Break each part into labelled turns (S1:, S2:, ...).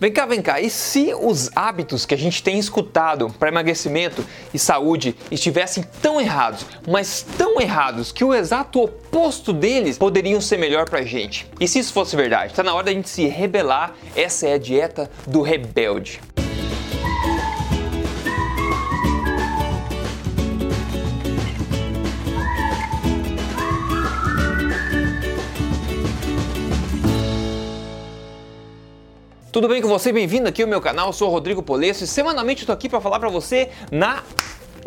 S1: Vem cá, vem cá. E se os hábitos que a gente tem escutado para emagrecimento e saúde estivessem tão errados, mas tão errados que o exato oposto deles poderiam ser melhor pra gente? E se isso fosse verdade? Tá na hora da gente se rebelar. Essa é a dieta do rebelde. Tudo bem com você? Bem-vindo aqui ao meu canal, eu sou o Rodrigo Polesso e semanalmente tô aqui para falar para você na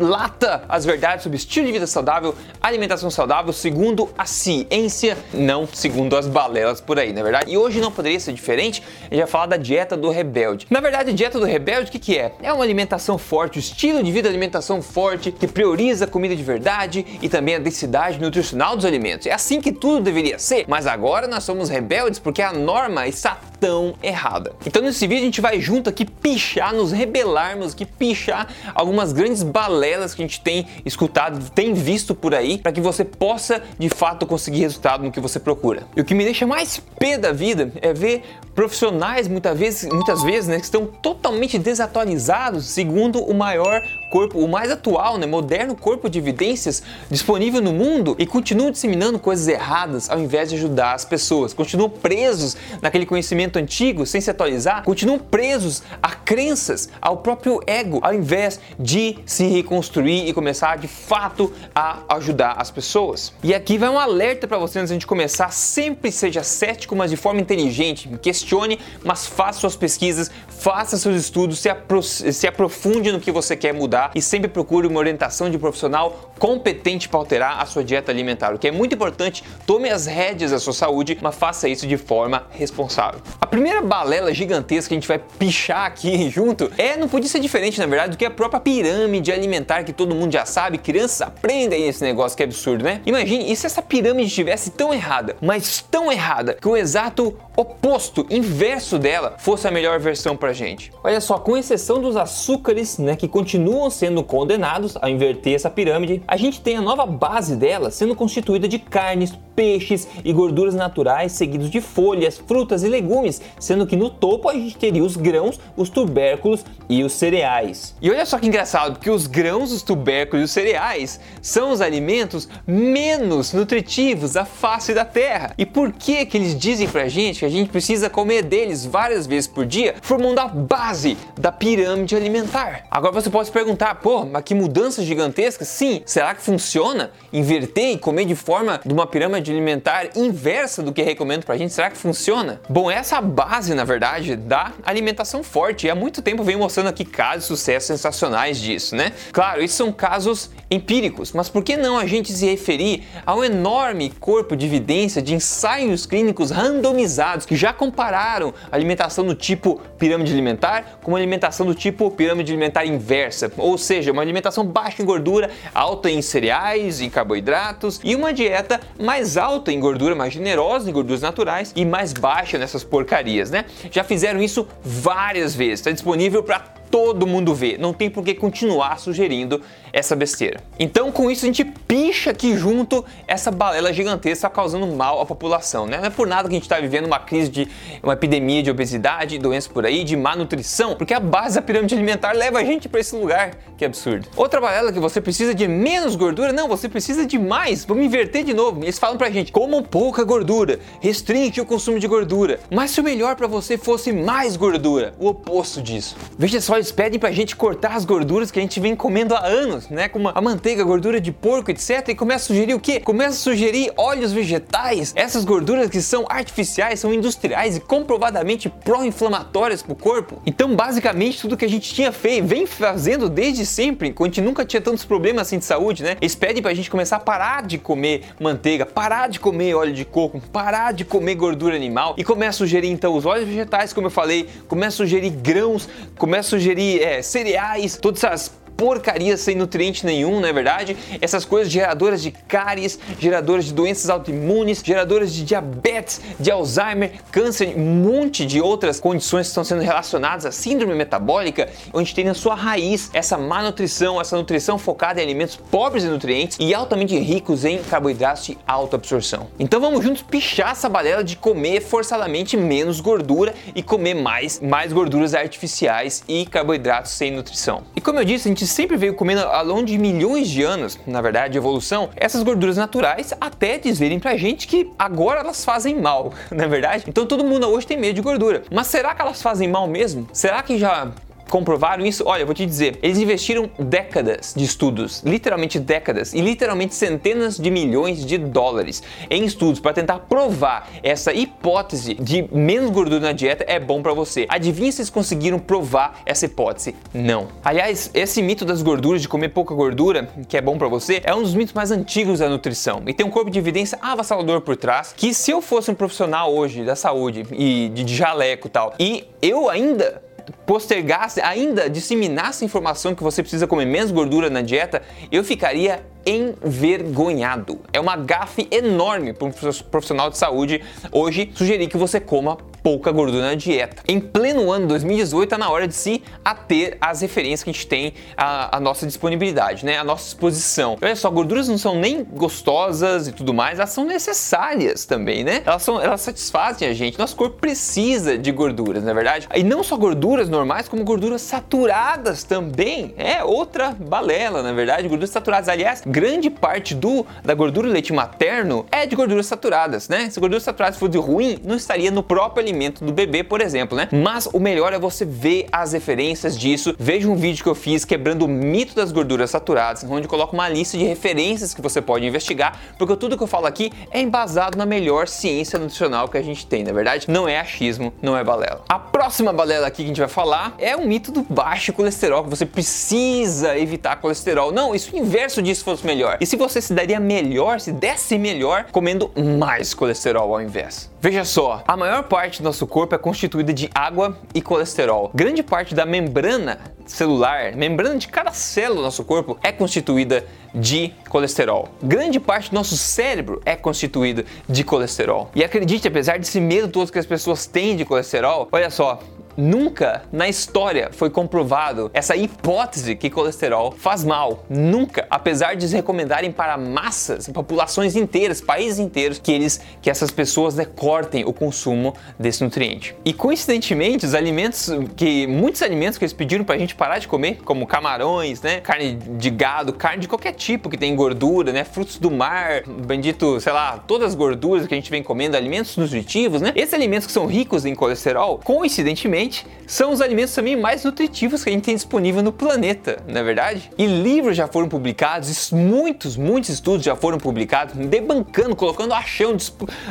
S1: lata as verdades sobre estilo de vida saudável, alimentação saudável, segundo a ciência, não segundo as balelas por aí, na é verdade? E hoje não poderia ser diferente, a vai falar da dieta do rebelde. Na verdade, a dieta do rebelde, o que, que é? É uma alimentação forte, o estilo de vida alimentação forte, que prioriza a comida de verdade e também a densidade nutricional dos alimentos. É assim que tudo deveria ser, mas agora nós somos rebeldes porque a norma está tão errada. Então nesse vídeo a gente vai junto aqui pichar, nos rebelarmos, aqui pichar algumas grandes balelas que a gente tem escutado, tem visto por aí, para que você possa de fato conseguir resultado no que você procura. E o que me deixa mais pé da vida é ver profissionais muitas vezes, muitas vezes, né, que estão totalmente desatualizados segundo o maior corpo, o mais atual, né, moderno corpo de evidências disponível no mundo e continuam disseminando coisas erradas ao invés de ajudar as pessoas. Continuam presos naquele conhecimento antigo sem se atualizar, continuam presos a crenças, ao próprio ego, ao invés de se reconstruir e começar de fato a ajudar as pessoas. E aqui vai um alerta para você antes de a gente começar, sempre seja cético, mas de forma inteligente, questione, mas faça suas pesquisas, faça seus estudos, se, apro se aprofunde no que você quer mudar e sempre procure uma orientação de profissional competente para alterar a sua dieta alimentar. O que é muito importante, tome as rédeas da sua saúde, mas faça isso de forma responsável. A primeira balela gigantesca que a gente vai pichar aqui junto é, não podia ser diferente na verdade, do que a própria pirâmide alimentar que todo mundo já sabe, crianças aprendem esse negócio que é absurdo, né? Imagine, e se essa pirâmide estivesse tão errada, mas tão errada, que o exato oposto, inverso dela, fosse a melhor versão pra gente? Olha só, com exceção dos açúcares, né, que continuam sendo condenados a inverter essa pirâmide, a gente tem a nova base dela sendo constituída de carnes, peixes e gorduras naturais, seguidos de folhas, frutas e legumes, sendo que no topo a gente teria os grãos, os tubérculos e os cereais. E olha só que engraçado, porque os grãos, os tubérculos e os cereais são os alimentos menos nutritivos da face da terra. E por que que eles dizem pra gente que a gente precisa comer deles várias vezes por dia, formando a base da pirâmide alimentar? Agora você pode se perguntar, pô, mas que mudança gigantesca? Sim, será que funciona inverter e comer de forma de uma pirâmide alimentar inversa do que recomendo pra gente? Será que funciona? Bom, essa base, na verdade, da alimentação forte. E há muito tempo venho mostrando aqui casos de sucesso sensacionais disso, né? Claro, isso são casos empíricos, mas por que não a gente se referir ao enorme corpo de evidência de ensaios clínicos randomizados que já compararam alimentação do tipo pirâmide alimentar com alimentação do tipo pirâmide alimentar inversa, ou seja, uma alimentação baixa em gordura, alta em cereais e carboidratos e uma dieta mais alta em gordura, mais generosa em gorduras naturais e mais baixa nessas porcarias, né? Já fizeram isso várias vezes, está disponível para todo mundo ver. Não tem por que continuar sugerindo essa besteira. Então, com isso, a gente picha aqui junto essa balela gigantesca causando mal à população. Né? Não é por nada que a gente está vivendo uma crise de uma epidemia de obesidade, doenças por aí, de má nutrição, porque a base da pirâmide alimentar leva a gente para esse lugar. Que absurdo. Outra balela que você precisa de menos gordura, não, você precisa de mais. Vamos inverter de novo. Eles falam pra gente: comam pouca gordura, restringe o consumo de gordura. Mas se o melhor para você fosse mais gordura, o oposto disso. Veja só eles pedem pra gente cortar as gorduras que a gente vem comendo há anos, né? Como a manteiga, gordura de porco, etc. E começa a sugerir o quê? Começa a sugerir óleos vegetais. Essas gorduras que são artificiais, são industriais e comprovadamente pró-inflamatórias pro corpo. Então, basicamente, tudo que a gente tinha feito, vem fazendo desde sempre, quando a gente nunca tinha tantos problemas assim de saúde, né? Eles pedem pra gente começar a parar de comer manteiga, parar de comer óleo de coco, parar de comer gordura animal e começa a sugerir então os óleos vegetais, como eu falei, começa a sugerir grãos, começa a sugerir sugerir é, cereais, todas essas porcaria sem nutriente nenhum, não é verdade? Essas coisas geradoras de cáries, geradoras de doenças autoimunes, geradoras de diabetes, de Alzheimer, câncer, um monte de outras condições que estão sendo relacionadas à síndrome metabólica, onde tem na sua raiz essa má nutrição, essa nutrição focada em alimentos pobres em nutrientes e altamente ricos em carboidratos de alta absorção. Então vamos juntos pichar essa balela de comer forçadamente menos gordura e comer mais, mais gorduras artificiais e carboidratos sem nutrição. E como eu disse, a gente sempre veio comendo ao longo de milhões de anos, na verdade, de evolução, essas gorduras naturais até dizerem pra gente que agora elas fazem mal, na é verdade? Então todo mundo hoje tem medo de gordura. Mas será que elas fazem mal mesmo? Será que já comprovaram isso? Olha, eu vou te dizer, eles investiram décadas de estudos, literalmente décadas, e literalmente centenas de milhões de dólares em estudos para tentar provar essa hipótese de menos gordura na dieta é bom para você. Adivinha se eles conseguiram provar essa hipótese? Não. Aliás, esse mito das gorduras, de comer pouca gordura, que é bom para você, é um dos mitos mais antigos da nutrição e tem um corpo de evidência avassalador por trás que se eu fosse um profissional hoje da saúde e de jaleco e tal, e eu ainda postergasse, ainda disseminasse informação que você precisa comer menos gordura na dieta, eu ficaria envergonhado. É uma gafe enorme para um profissional de saúde hoje sugerir que você coma pouca gordura na dieta. Em pleno ano 2018 está na hora de se ater às referências que a gente tem à, à, nossa disponibilidade, né? A nossa disposição. Olha só, gorduras não são nem gostosas e tudo mais, elas são necessárias também, né? Elas, são, elas satisfazem a gente. Nosso corpo precisa de gorduras, na é verdade. E não só gorduras normais, como gorduras saturadas também. É outra balela, na verdade. Gorduras saturadas, aliás, grande parte do da gordura do leite materno é de gorduras saturadas, né? Se gorduras saturadas fosse ruim, não estaria no próprio alimento do bebê, por exemplo, né? Mas o melhor é você ver as referências disso. Veja um vídeo que eu fiz quebrando o mito das gorduras saturadas, onde eu coloco uma lista de referências que você pode investigar, porque tudo que eu falo aqui é embasado na melhor ciência nutricional que a gente tem, na verdade. Não é achismo, não é balela. A próxima balela aqui que a gente vai falar é o mito do baixo colesterol, que você precisa evitar colesterol. Não, isso inverso disso fosse melhor. E se você se daria melhor, se desse melhor, comendo mais colesterol ao invés? Veja só, a maior parte do nosso corpo é constituída de água e colesterol. Grande parte da membrana celular, membrana de cada célula do nosso corpo é constituída de colesterol. Grande parte do nosso cérebro é constituído de colesterol. E acredite, apesar desse medo todo que as pessoas têm de colesterol, olha só, Nunca na história foi comprovado essa hipótese que colesterol faz mal. Nunca, apesar de recomendarem para massas, populações inteiras, países inteiros, que eles, que essas pessoas né, cortem o consumo desse nutriente. E coincidentemente, os alimentos que muitos alimentos que eles pediram para a gente parar de comer, como camarões, né, carne de gado, carne de qualquer tipo que tem gordura, né, frutos do mar, bendito, sei lá, todas as gorduras que a gente vem comendo, alimentos nutritivos, né? Esses alimentos que são ricos em colesterol, coincidentemente são os alimentos também mais nutritivos que a gente tem disponível no planeta, não é verdade? E livros já foram publicados, muitos, muitos estudos já foram publicados, debancando, colocando a chão,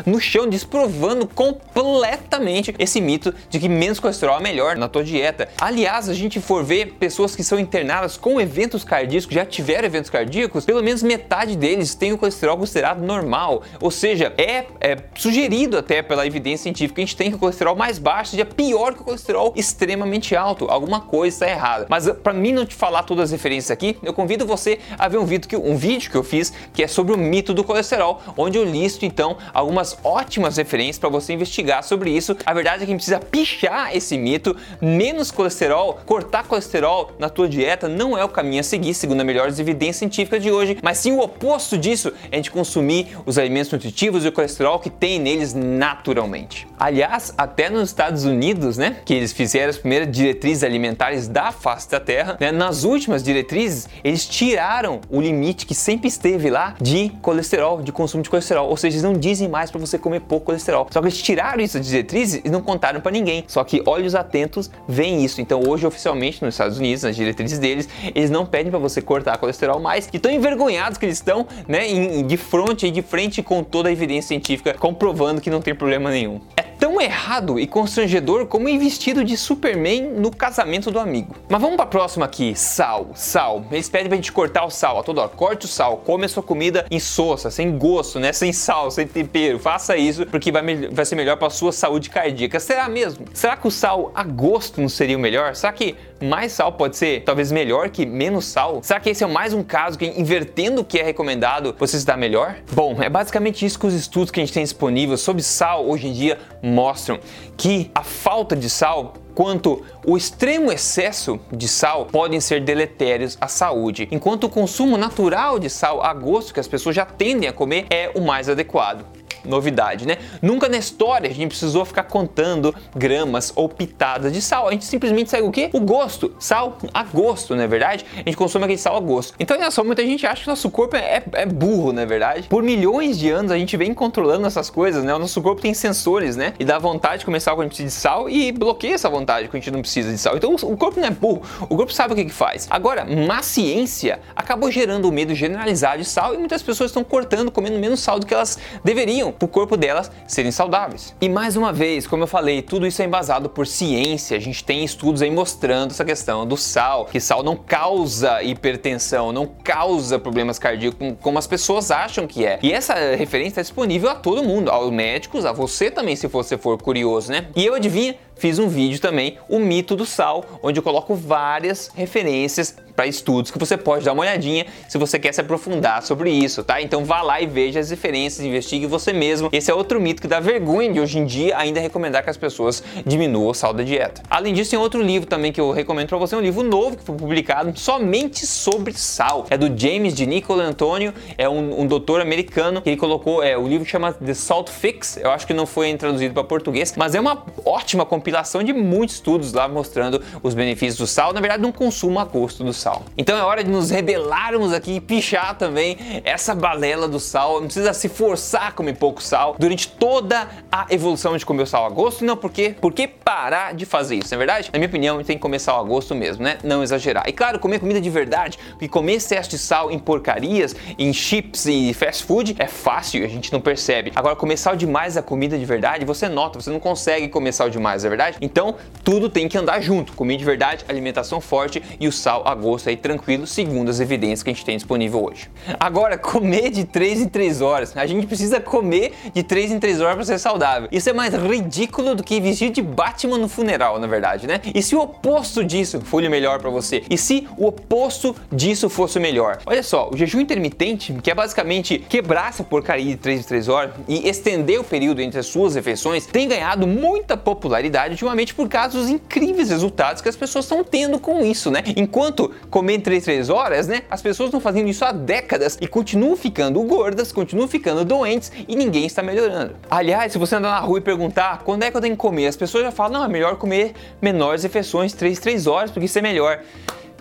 S1: no chão, desprovando completamente esse mito de que menos colesterol é melhor na tua dieta. Aliás, a gente for ver pessoas que são internadas com eventos cardíacos, já tiveram eventos cardíacos, pelo menos metade deles tem o colesterol considerado normal. Ou seja, é, é sugerido até pela evidência científica que a gente tem que o colesterol mais baixo seja pior que o colesterol colesterol extremamente alto. Alguma coisa está errada. Mas para mim não te falar todas as referências aqui, eu convido você a ver um vídeo que, um vídeo que eu fiz que é sobre o mito do colesterol, onde eu listo então algumas ótimas referências para você investigar sobre isso. A verdade é que a gente precisa pichar esse mito. Menos colesterol, cortar colesterol na tua dieta não é o caminho a seguir, segundo as melhores evidências científicas de hoje, mas sim o oposto disso, é a gente consumir os alimentos nutritivos e o colesterol que tem neles naturalmente. Aliás, até nos Estados Unidos, né, que eles fizeram as primeiras diretrizes alimentares da face da Terra, né? nas últimas diretrizes eles tiraram o limite que sempre esteve lá de colesterol, de consumo de colesterol. Ou seja, eles não dizem mais para você comer pouco colesterol. Só que eles tiraram isso das diretrizes e não contaram para ninguém. Só que olhos atentos veem isso. Então hoje oficialmente nos Estados Unidos, nas diretrizes deles, eles não pedem para você cortar colesterol mais. E tão envergonhados que eles estão, né, em, de frente de frente com toda a evidência científica comprovando que não tem problema nenhum. É tão errado e constrangedor como ir vestido de Superman no casamento do amigo. Mas vamos para a próxima aqui, sal, sal. Eles pedem pra gente cortar o sal a toda hora. Corte o sal, come a sua comida soça, sem gosto, né? Sem sal, sem tempero. Faça isso porque vai, vai ser melhor para sua saúde cardíaca. Será mesmo? Será que o sal a gosto não seria o melhor? Será que mais sal pode ser talvez melhor que menos sal? Será que esse é mais um caso que invertendo o que é recomendado você dá melhor? Bom, é basicamente isso que os estudos que a gente tem disponíveis sobre sal hoje em dia mostram que a falta de sal quanto o extremo excesso de sal podem ser deletérios à saúde, enquanto o consumo natural de sal a gosto que as pessoas já tendem a comer é o mais adequado novidade, né? Nunca na história a gente precisou ficar contando gramas ou pitadas de sal. A gente simplesmente segue o quê? O gosto. Sal a gosto, não é verdade? A gente consome aquele sal a gosto. Então, olha só, muita gente acha que nosso corpo é, é burro, não é verdade? Por milhões de anos a gente vem controlando essas coisas, né? O nosso corpo tem sensores, né? E dá vontade de começar quando a gente precisa de sal e bloqueia essa vontade quando a gente não precisa de sal. Então, o corpo não é burro. O corpo sabe o que, que faz. Agora, má ciência acabou gerando o medo generalizado de sal e muitas pessoas estão cortando, comendo menos sal do que elas deveriam para o corpo delas serem saudáveis. E mais uma vez, como eu falei, tudo isso é embasado por ciência. A gente tem estudos aí mostrando essa questão do sal, que sal não causa hipertensão, não causa problemas cardíacos como as pessoas acham que é. E essa referência está disponível a todo mundo, aos médicos, a você também, se você for curioso, né? E eu adivinha, fiz um vídeo também, o mito do sal, onde eu coloco várias referências para estudos que você pode dar uma olhadinha se você quer se aprofundar sobre isso, tá? Então vá lá e veja as referências, investigue você mesmo. Esse é outro mito que dá vergonha de hoje em dia ainda recomendar que as pessoas diminuam o sal da dieta. Além disso, tem outro livro também que eu recomendo para você, um livro novo que foi publicado somente sobre sal. É do James de Nicolo Antônio, é um, um doutor americano que ele colocou, é, o livro chama The Salt Fix, eu acho que não foi traduzido para português, mas é uma ótima compilação de muitos estudos lá mostrando os benefícios do sal, na verdade, não consumo a gosto do sal. Então é hora de nos rebelarmos aqui e pichar também essa balela do sal. Não precisa se forçar a comer pouco sal durante toda a evolução de comer o sal a gosto, não porque por que parar de fazer isso, não é verdade? Na minha opinião, tem que comer sal a gosto mesmo, né? Não exagerar. E claro, comer comida de verdade, porque comer excesso de sal em porcarias, em chips e fast food é fácil, a gente não percebe. Agora, comer sal demais a comida de verdade, você nota, você não consegue comer sal demais, é verdade? Então, tudo tem que andar junto. Comida de verdade, alimentação forte e o sal a gosto aí tranquilo, segundo as evidências que a gente tem disponível hoje. Agora, comer de 3 em 3 horas. A gente precisa comer de 3 em 3 horas para ser saudável. Isso é mais ridículo do que vestir de Batman no funeral, na verdade, né? E se o oposto disso o melhor para você? E se o oposto disso fosse melhor? Olha só, o jejum intermitente, que é basicamente quebrar essa porcaria de 3 em 3 horas e estender o período entre as suas refeições, tem ganhado muita popularidade ultimamente por causa dos incríveis resultados que as pessoas estão tendo com isso, né? Enquanto comer 3 3 horas, né? As pessoas estão fazendo isso há décadas e continuam ficando gordas, continuam ficando doentes e ninguém está melhorando. Aliás, se você andar na rua e perguntar quando é que eu tenho que comer, as pessoas já falam, não, é melhor comer menores refeições, 3 3 horas, porque isso é melhor.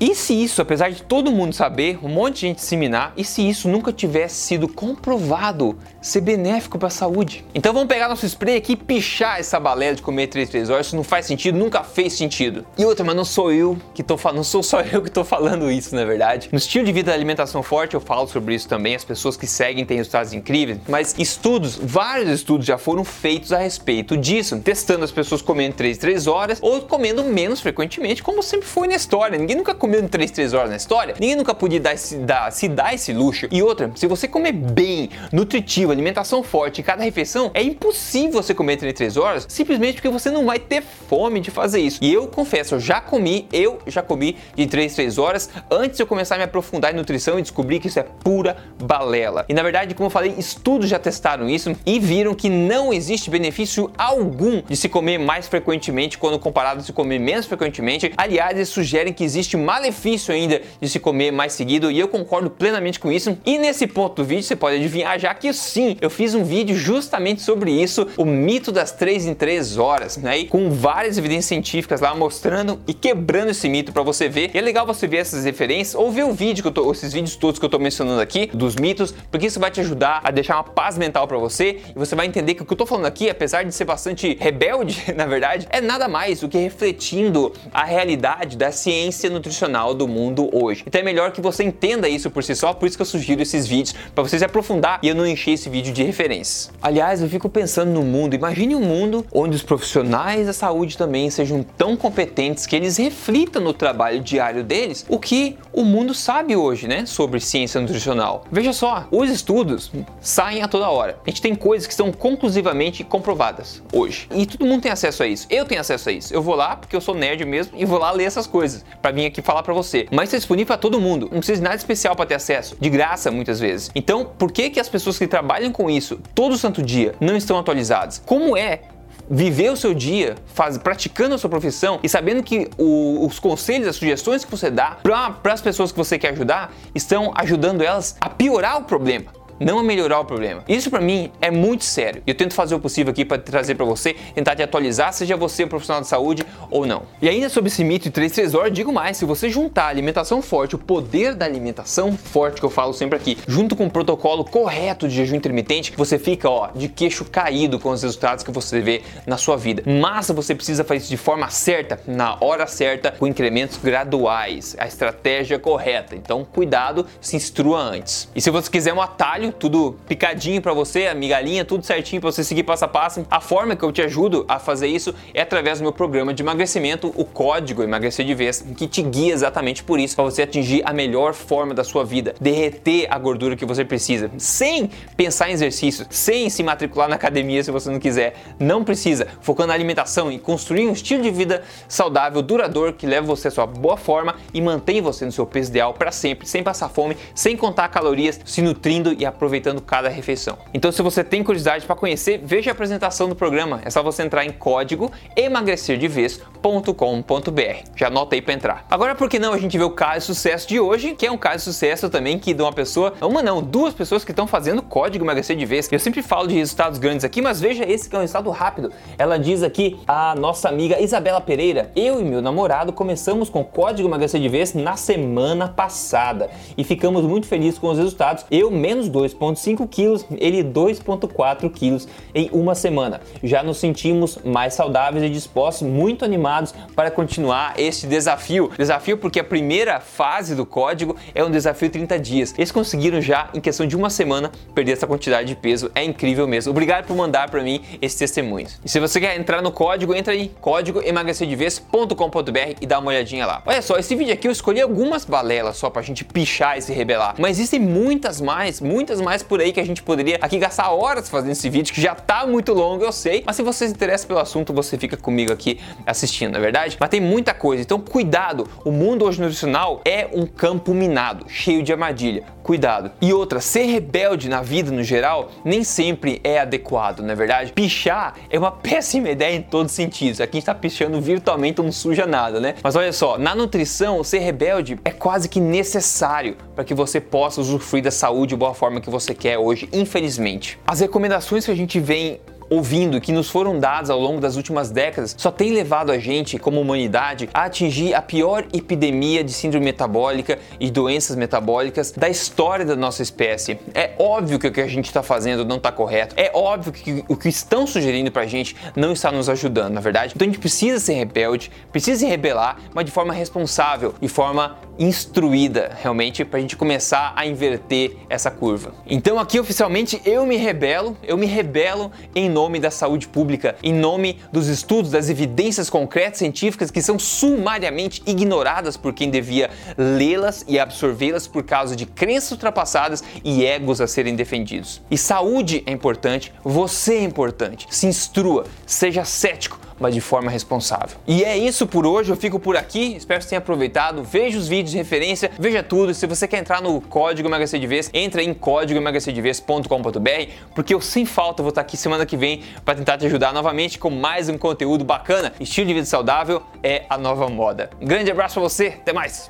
S1: E se isso, apesar de todo mundo saber, um monte de gente disseminar, e se isso nunca tivesse sido comprovado ser benéfico para a saúde? Então vamos pegar nosso spray aqui e pichar essa balela de comer 3 3 horas, isso não faz sentido, nunca fez sentido. E outra, mas não sou eu que tô falando, não sou só eu que tô falando isso, na é verdade. No estilo de vida da alimentação forte eu falo sobre isso também, as pessoas que seguem têm resultados incríveis, mas estudos, vários estudos já foram feitos a respeito disso, testando as pessoas comendo 3 3 horas ou comendo menos frequentemente, como sempre foi na história. Ninguém nunca comeu comendo 3, 3 horas na história, ninguém nunca podia dar esse, dar, se dar esse luxo. E outra, se você comer bem, nutritivo, alimentação forte em cada refeição, é impossível você comer 3, 3 horas simplesmente porque você não vai ter fome de fazer isso. E eu confesso, eu já comi, eu já comi de 3, 3 horas antes de eu começar a me aprofundar em nutrição e descobrir que isso é pura balela. E na verdade, como eu falei, estudos já testaram isso e viram que não existe benefício algum de se comer mais frequentemente quando comparado a se comer menos frequentemente. Aliás, eles sugerem que existe uma malefício ainda de se comer mais seguido e eu concordo plenamente com isso. E nesse ponto do vídeo você pode adivinhar já que sim, eu fiz um vídeo justamente sobre isso, o mito das 3 em 3 horas, né? E com várias evidências científicas lá mostrando e quebrando esse mito para você ver. E é legal você ver essas referências ou ver o vídeo que eu tô, esses vídeos todos que eu tô mencionando aqui dos mitos, porque isso vai te ajudar a deixar uma paz mental para você e você vai entender que o que eu tô falando aqui, apesar de ser bastante rebelde, na verdade, é nada mais do que refletindo a realidade da ciência nutricional nutricional do mundo hoje. Então é melhor que você entenda isso por si só, por isso que eu sugiro esses vídeos para você se aprofundar e eu não encher esse vídeo de referências. Aliás, eu fico pensando no mundo, imagine um mundo onde os profissionais da saúde também sejam tão competentes que eles reflitam no trabalho diário deles o que o mundo sabe hoje, né, sobre ciência nutricional. Veja só, os estudos saem a toda hora. A gente tem coisas que são conclusivamente comprovadas hoje. E todo mundo tem acesso a isso. Eu tenho acesso a isso. Eu vou lá porque eu sou nerd mesmo e vou lá ler essas coisas para vir aqui falar para você. Mas está disponível para todo mundo. Não precisa de nada especial para ter acesso, de graça muitas vezes. Então, por que que as pessoas que trabalham com isso todo santo dia não estão atualizadas? Como é viver o seu dia faz, praticando a sua profissão e sabendo que o, os conselhos, as sugestões que você dá para as pessoas que você quer ajudar estão ajudando elas a piorar o problema não a melhorar o problema. Isso para mim é muito sério. Eu tento fazer o possível aqui para trazer para você, tentar te atualizar, seja você um profissional de saúde ou não. E ainda sobre esse mito de 3 3 horas, digo mais, se você juntar alimentação forte, o poder da alimentação forte que eu falo sempre aqui, junto com o protocolo correto de jejum intermitente, você fica, ó, de queixo caído com os resultados que você vê na sua vida. Mas você precisa fazer isso de forma certa, na hora certa, com incrementos graduais, a estratégia correta. Então, cuidado, se instrua antes. E se você quiser um atalho tudo picadinho para você, a migalhinha, tudo certinho para você seguir passo a passo. A forma que eu te ajudo a fazer isso é através do meu programa de emagrecimento, o código emagrecer de vez, que te guia exatamente por isso, para você atingir a melhor forma da sua vida, derreter a gordura que você precisa, sem pensar em exercícios, sem se matricular na academia se você não quiser. Não precisa, focando na alimentação e construir um estilo de vida saudável, duradouro, que leve você à sua boa forma e mantém você no seu peso ideal para sempre, sem passar fome, sem contar calorias, se nutrindo e aproveitando cada refeição. Então, se você tem curiosidade para conhecer, veja a apresentação do programa. É só você entrar em código emagrecerdevez.com.br. Já anota aí para entrar. Agora, por que não a gente vê o caso de sucesso de hoje, que é um caso de sucesso também que de uma pessoa, uma não, duas pessoas que estão fazendo código emagrecer de vez. Eu sempre falo de resultados grandes aqui, mas veja esse que é um resultado rápido. Ela diz aqui a nossa amiga Isabela Pereira, eu e meu namorado começamos com código emagrecer de vez na semana passada e ficamos muito felizes com os resultados. Eu menos 2 2,5 quilos, ele 2,4 quilos em uma semana. Já nos sentimos mais saudáveis e dispostos, muito animados para continuar este desafio. Desafio porque a primeira fase do código é um desafio 30 dias. Eles conseguiram já, em questão de uma semana, perder essa quantidade de peso. É incrível mesmo. Obrigado por mandar para mim esses testemunhos. E se você quer entrar no código, entra aí, código emagrecerdevez.com.br e dá uma olhadinha lá. Olha só, esse vídeo aqui eu escolhi algumas balelas só pra gente pichar e se rebelar. Mas existem muitas mais, muitas mais por aí que a gente poderia aqui gastar horas fazendo esse vídeo, que já tá muito longo, eu sei, mas se você se interessa pelo assunto, você fica comigo aqui assistindo, na é verdade? Mas tem muita coisa, então cuidado, o mundo hoje nutricional é um campo minado, cheio de armadilha, cuidado. E outra, ser rebelde na vida no geral nem sempre é adequado, não é verdade? Pichar é uma péssima ideia em todos os sentidos, aqui a gente tá pichando virtualmente, não suja nada, né? Mas olha só, na nutrição, ser rebelde é quase que necessário para que você possa usufruir da saúde de boa forma que você quer hoje, infelizmente. As recomendações que a gente vem ouvindo que nos foram dados ao longo das últimas décadas só tem levado a gente, como humanidade, a atingir a pior epidemia de síndrome metabólica e doenças metabólicas da história da nossa espécie. É óbvio que o que a gente está fazendo não está correto. É óbvio que o que estão sugerindo para a gente não está nos ajudando, na verdade. Então a gente precisa ser rebelde, precisa se rebelar, mas de forma responsável, de forma instruída, realmente, para a gente começar a inverter essa curva. Então aqui oficialmente eu me rebelo, eu me rebelo em nome nome da saúde pública, em nome dos estudos, das evidências concretas científicas que são sumariamente ignoradas por quem devia lê-las e absorvê-las por causa de crenças ultrapassadas e egos a serem defendidos. E saúde é importante, você é importante. Se instrua, seja cético mas de forma responsável. E é isso por hoje, eu fico por aqui, espero que você tenha aproveitado, veja os vídeos de referência, veja tudo, se você quer entrar no código vez, entra em código emagrecerdevez.com.br, porque eu sem falta vou estar aqui semana que vem para tentar te ajudar novamente com mais um conteúdo bacana. Estilo de vida saudável é a nova moda. Um grande abraço para você, até mais!